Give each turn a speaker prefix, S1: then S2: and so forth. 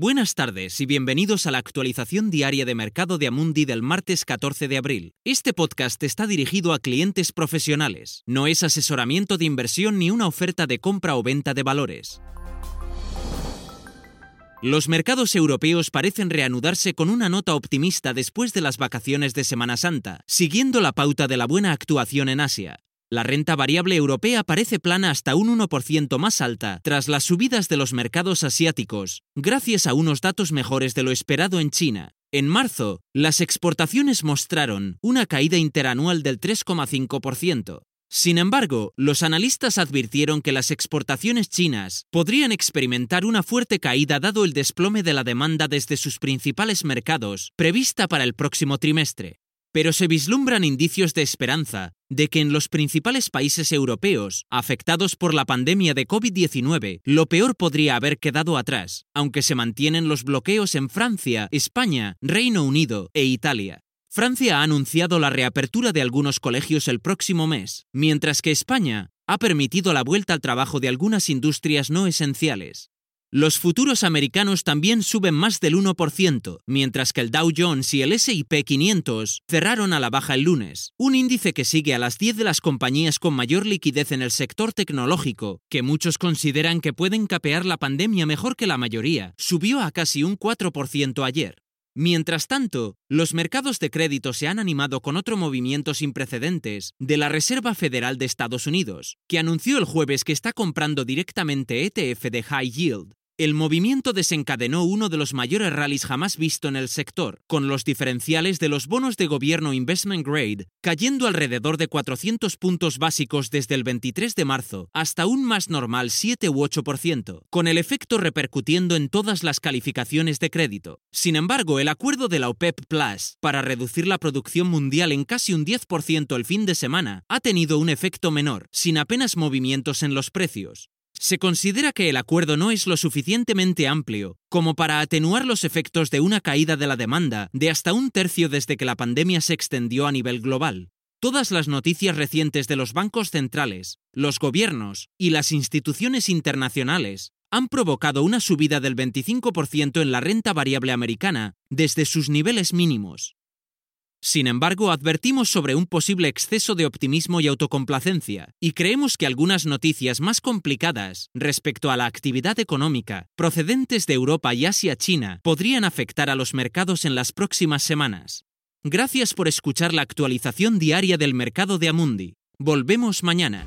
S1: Buenas tardes y bienvenidos a la actualización diaria de mercado de Amundi del martes 14 de abril. Este podcast está dirigido a clientes profesionales. No es asesoramiento de inversión ni una oferta de compra o venta de valores. Los mercados europeos parecen reanudarse con una nota optimista después de las vacaciones de Semana Santa, siguiendo la pauta de la buena actuación en Asia. La renta variable europea parece plana hasta un 1% más alta tras las subidas de los mercados asiáticos, gracias a unos datos mejores de lo esperado en China. En marzo, las exportaciones mostraron una caída interanual del 3,5%. Sin embargo, los analistas advirtieron que las exportaciones chinas podrían experimentar una fuerte caída dado el desplome de la demanda desde sus principales mercados, prevista para el próximo trimestre. Pero se vislumbran indicios de esperanza de que en los principales países europeos afectados por la pandemia de COVID-19 lo peor podría haber quedado atrás, aunque se mantienen los bloqueos en Francia, España, Reino Unido e Italia. Francia ha anunciado la reapertura de algunos colegios el próximo mes, mientras que España ha permitido la vuelta al trabajo de algunas industrias no esenciales. Los futuros americanos también suben más del 1%, mientras que el Dow Jones y el SP 500 cerraron a la baja el lunes, un índice que sigue a las 10 de las compañías con mayor liquidez en el sector tecnológico, que muchos consideran que pueden capear la pandemia mejor que la mayoría, subió a casi un 4% ayer. Mientras tanto, los mercados de crédito se han animado con otro movimiento sin precedentes de la Reserva Federal de Estados Unidos, que anunció el jueves que está comprando directamente ETF de High Yield, el movimiento desencadenó uno de los mayores rallies jamás visto en el sector, con los diferenciales de los bonos de gobierno Investment Grade cayendo alrededor de 400 puntos básicos desde el 23 de marzo hasta un más normal 7 u 8%, con el efecto repercutiendo en todas las calificaciones de crédito. Sin embargo, el acuerdo de la OPEP Plus para reducir la producción mundial en casi un 10% el fin de semana ha tenido un efecto menor, sin apenas movimientos en los precios. Se considera que el acuerdo no es lo suficientemente amplio como para atenuar los efectos de una caída de la demanda de hasta un tercio desde que la pandemia se extendió a nivel global. Todas las noticias recientes de los bancos centrales, los gobiernos y las instituciones internacionales han provocado una subida del 25% en la renta variable americana desde sus niveles mínimos. Sin embargo, advertimos sobre un posible exceso de optimismo y autocomplacencia, y creemos que algunas noticias más complicadas respecto a la actividad económica procedentes de Europa y Asia-China podrían afectar a los mercados en las próximas semanas. Gracias por escuchar la actualización diaria del mercado de Amundi. Volvemos mañana.